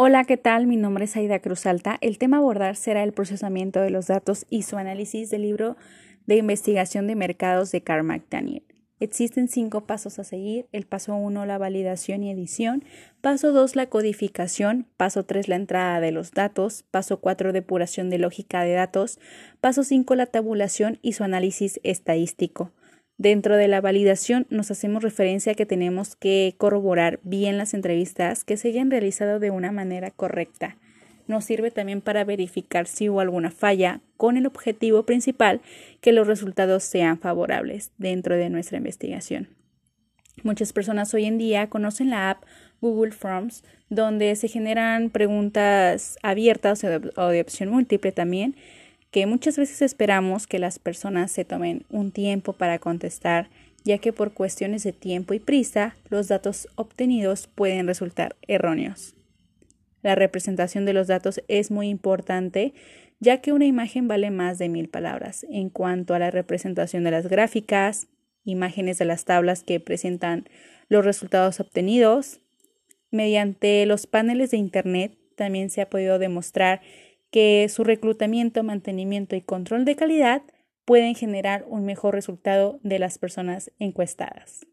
Hola, ¿qué tal? Mi nombre es Aida Cruz Alta. El tema a abordar será el procesamiento de los datos y su análisis del libro de investigación de mercados de Carl McDaniel. Existen cinco pasos a seguir. El paso 1, la validación y edición. Paso 2, la codificación. Paso 3, la entrada de los datos. Paso 4, depuración de lógica de datos. Paso 5, la tabulación y su análisis estadístico. Dentro de la validación nos hacemos referencia a que tenemos que corroborar bien las entrevistas que se hayan realizado de una manera correcta. Nos sirve también para verificar si hubo alguna falla con el objetivo principal que los resultados sean favorables dentro de nuestra investigación. Muchas personas hoy en día conocen la app Google Forms, donde se generan preguntas abiertas o de opción múltiple también que muchas veces esperamos que las personas se tomen un tiempo para contestar, ya que por cuestiones de tiempo y prisa los datos obtenidos pueden resultar erróneos. La representación de los datos es muy importante, ya que una imagen vale más de mil palabras. En cuanto a la representación de las gráficas, imágenes de las tablas que presentan los resultados obtenidos, mediante los paneles de Internet también se ha podido demostrar que su reclutamiento, mantenimiento y control de calidad pueden generar un mejor resultado de las personas encuestadas.